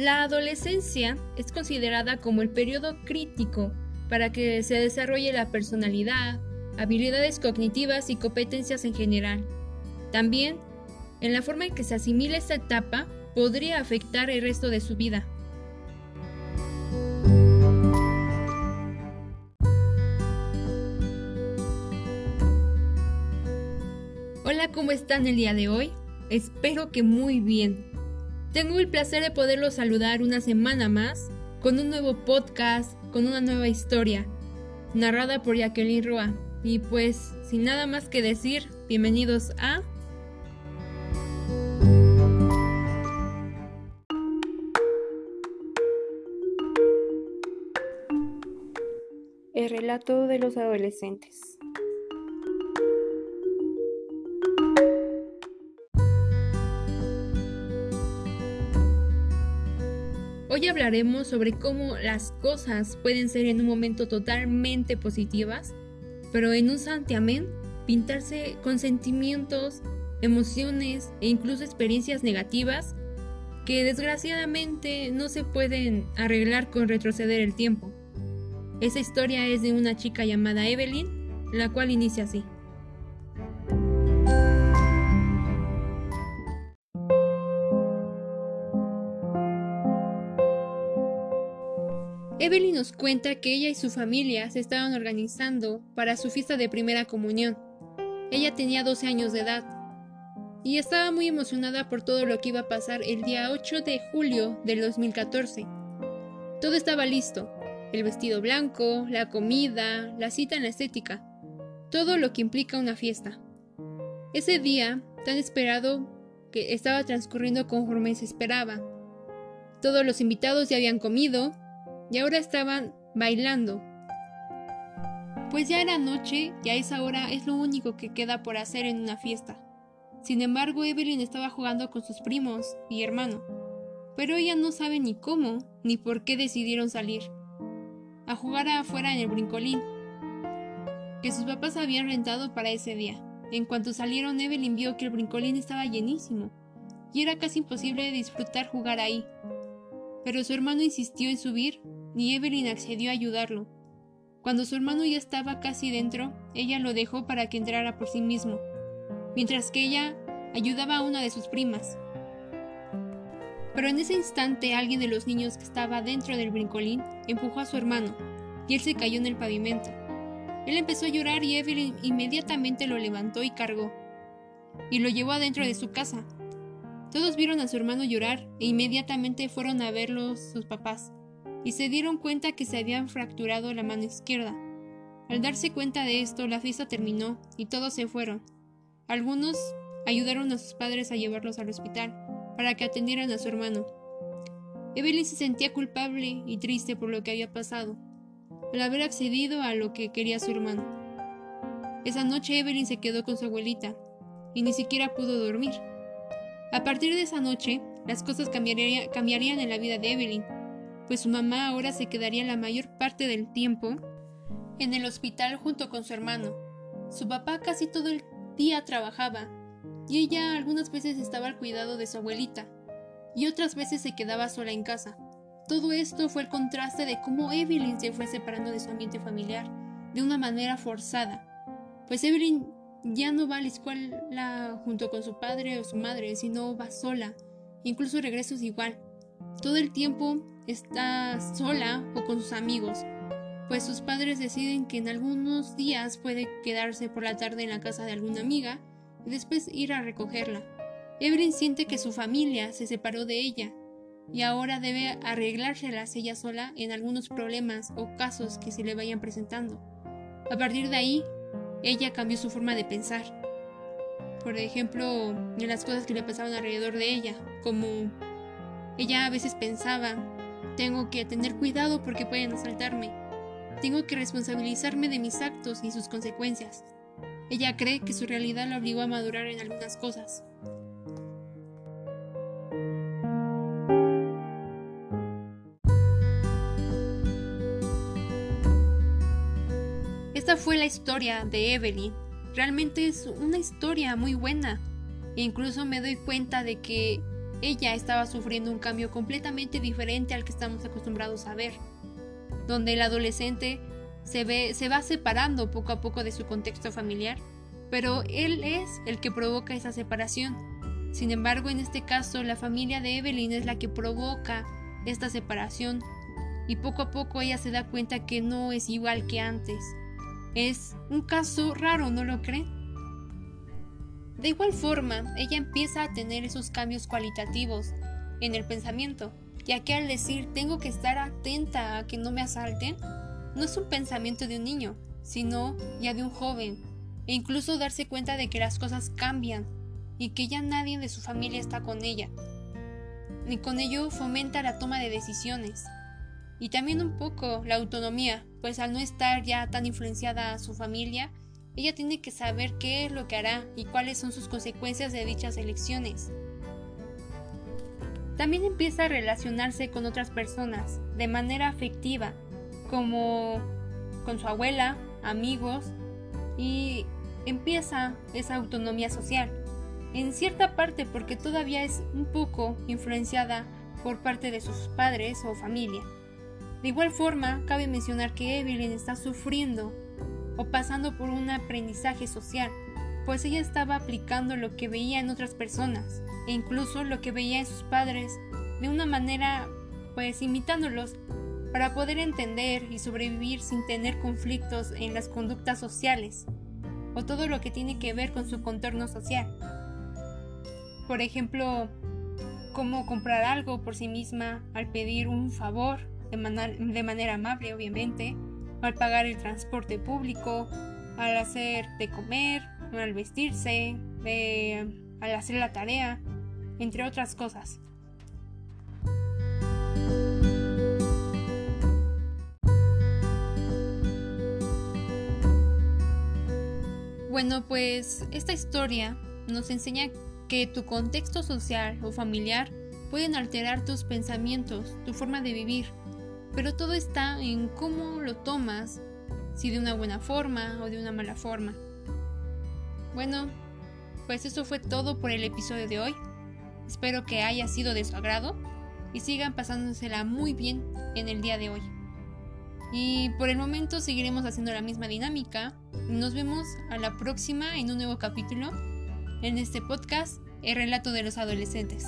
La adolescencia es considerada como el periodo crítico para que se desarrolle la personalidad, habilidades cognitivas y competencias en general. También, en la forma en que se asimila esta etapa, podría afectar el resto de su vida. Hola, ¿cómo están el día de hoy? Espero que muy bien. Tengo el placer de poderlos saludar una semana más con un nuevo podcast, con una nueva historia, narrada por Jacqueline Roa. Y pues, sin nada más que decir, bienvenidos a... El relato de los adolescentes. Hoy hablaremos sobre cómo las cosas pueden ser en un momento totalmente positivas, pero en un santiamén pintarse con sentimientos, emociones e incluso experiencias negativas que desgraciadamente no se pueden arreglar con retroceder el tiempo. Esa historia es de una chica llamada Evelyn, la cual inicia así. Evelyn nos cuenta que ella y su familia se estaban organizando para su fiesta de primera comunión. Ella tenía 12 años de edad y estaba muy emocionada por todo lo que iba a pasar el día 8 de julio del 2014. Todo estaba listo, el vestido blanco, la comida, la cita en la estética, todo lo que implica una fiesta. Ese día, tan esperado, que estaba transcurriendo conforme se esperaba. Todos los invitados ya habían comido, y ahora estaban bailando. Pues ya era noche y a esa hora es lo único que queda por hacer en una fiesta. Sin embargo, Evelyn estaba jugando con sus primos y hermano, pero ella no sabe ni cómo ni por qué decidieron salir. A jugar afuera en el brincolín, que sus papás habían rentado para ese día. En cuanto salieron, Evelyn vio que el brincolín estaba llenísimo y era casi imposible disfrutar jugar ahí. Pero su hermano insistió en subir ni Evelyn accedió a ayudarlo. Cuando su hermano ya estaba casi dentro, ella lo dejó para que entrara por sí mismo, mientras que ella ayudaba a una de sus primas. Pero en ese instante alguien de los niños que estaba dentro del brincolín empujó a su hermano, y él se cayó en el pavimento. Él empezó a llorar y Evelyn inmediatamente lo levantó y cargó, y lo llevó adentro de su casa. Todos vieron a su hermano llorar e inmediatamente fueron a verlo sus papás y se dieron cuenta que se habían fracturado la mano izquierda. Al darse cuenta de esto, la fiesta terminó y todos se fueron. Algunos ayudaron a sus padres a llevarlos al hospital para que atendieran a su hermano. Evelyn se sentía culpable y triste por lo que había pasado, al haber accedido a lo que quería su hermano. Esa noche Evelyn se quedó con su abuelita y ni siquiera pudo dormir. A partir de esa noche, las cosas cambiarían en la vida de Evelyn pues su mamá ahora se quedaría la mayor parte del tiempo en el hospital junto con su hermano. Su papá casi todo el día trabajaba y ella algunas veces estaba al cuidado de su abuelita y otras veces se quedaba sola en casa. Todo esto fue el contraste de cómo Evelyn se fue separando de su ambiente familiar de una manera forzada, pues Evelyn ya no va a la escuela junto con su padre o su madre, sino va sola, incluso regresos igual. Todo el tiempo está sola o con sus amigos, pues sus padres deciden que en algunos días puede quedarse por la tarde en la casa de alguna amiga y después ir a recogerla. Evelyn siente que su familia se separó de ella y ahora debe arreglárselas ella sola en algunos problemas o casos que se le vayan presentando. A partir de ahí, ella cambió su forma de pensar. Por ejemplo, en las cosas que le pasaban alrededor de ella, como ella a veces pensaba tengo que tener cuidado porque pueden asaltarme. Tengo que responsabilizarme de mis actos y sus consecuencias. Ella cree que su realidad la obligó a madurar en algunas cosas. Esta fue la historia de Evelyn. Realmente es una historia muy buena. E incluso me doy cuenta de que ella estaba sufriendo un cambio completamente diferente al que estamos acostumbrados a ver, donde el adolescente se, ve, se va separando poco a poco de su contexto familiar, pero él es el que provoca esa separación. Sin embargo, en este caso, la familia de Evelyn es la que provoca esta separación y poco a poco ella se da cuenta que no es igual que antes. Es un caso raro, ¿no lo creen? De igual forma, ella empieza a tener esos cambios cualitativos en el pensamiento, ya que al decir tengo que estar atenta a que no me asalten, no es un pensamiento de un niño, sino ya de un joven, e incluso darse cuenta de que las cosas cambian y que ya nadie de su familia está con ella. Ni con ello fomenta la toma de decisiones. Y también un poco la autonomía, pues al no estar ya tan influenciada a su familia, ella tiene que saber qué es lo que hará y cuáles son sus consecuencias de dichas elecciones. También empieza a relacionarse con otras personas de manera afectiva, como con su abuela, amigos, y empieza esa autonomía social. En cierta parte porque todavía es un poco influenciada por parte de sus padres o familia. De igual forma, cabe mencionar que Evelyn está sufriendo o pasando por un aprendizaje social, pues ella estaba aplicando lo que veía en otras personas e incluso lo que veía en sus padres de una manera pues imitándolos para poder entender y sobrevivir sin tener conflictos en las conductas sociales o todo lo que tiene que ver con su contorno social. Por ejemplo, cómo comprar algo por sí misma al pedir un favor de, manera amable, obviamente, al pagar el transporte público, al hacer de comer, al vestirse, al hacer la tarea, entre otras cosas. Bueno, pues esta historia nos enseña que tu contexto social o familiar pueden alterar tus pensamientos, tu forma de vivir, pero todo está en cómo lo tomas, si de una buena forma o de una mala forma. Bueno, pues eso fue todo por el episodio de hoy. Espero que haya sido de su agrado y sigan pasándosela muy bien en el día de hoy. Y por el momento seguiremos haciendo la misma dinámica. Nos vemos a la próxima en un nuevo capítulo en este podcast, El relato de los adolescentes.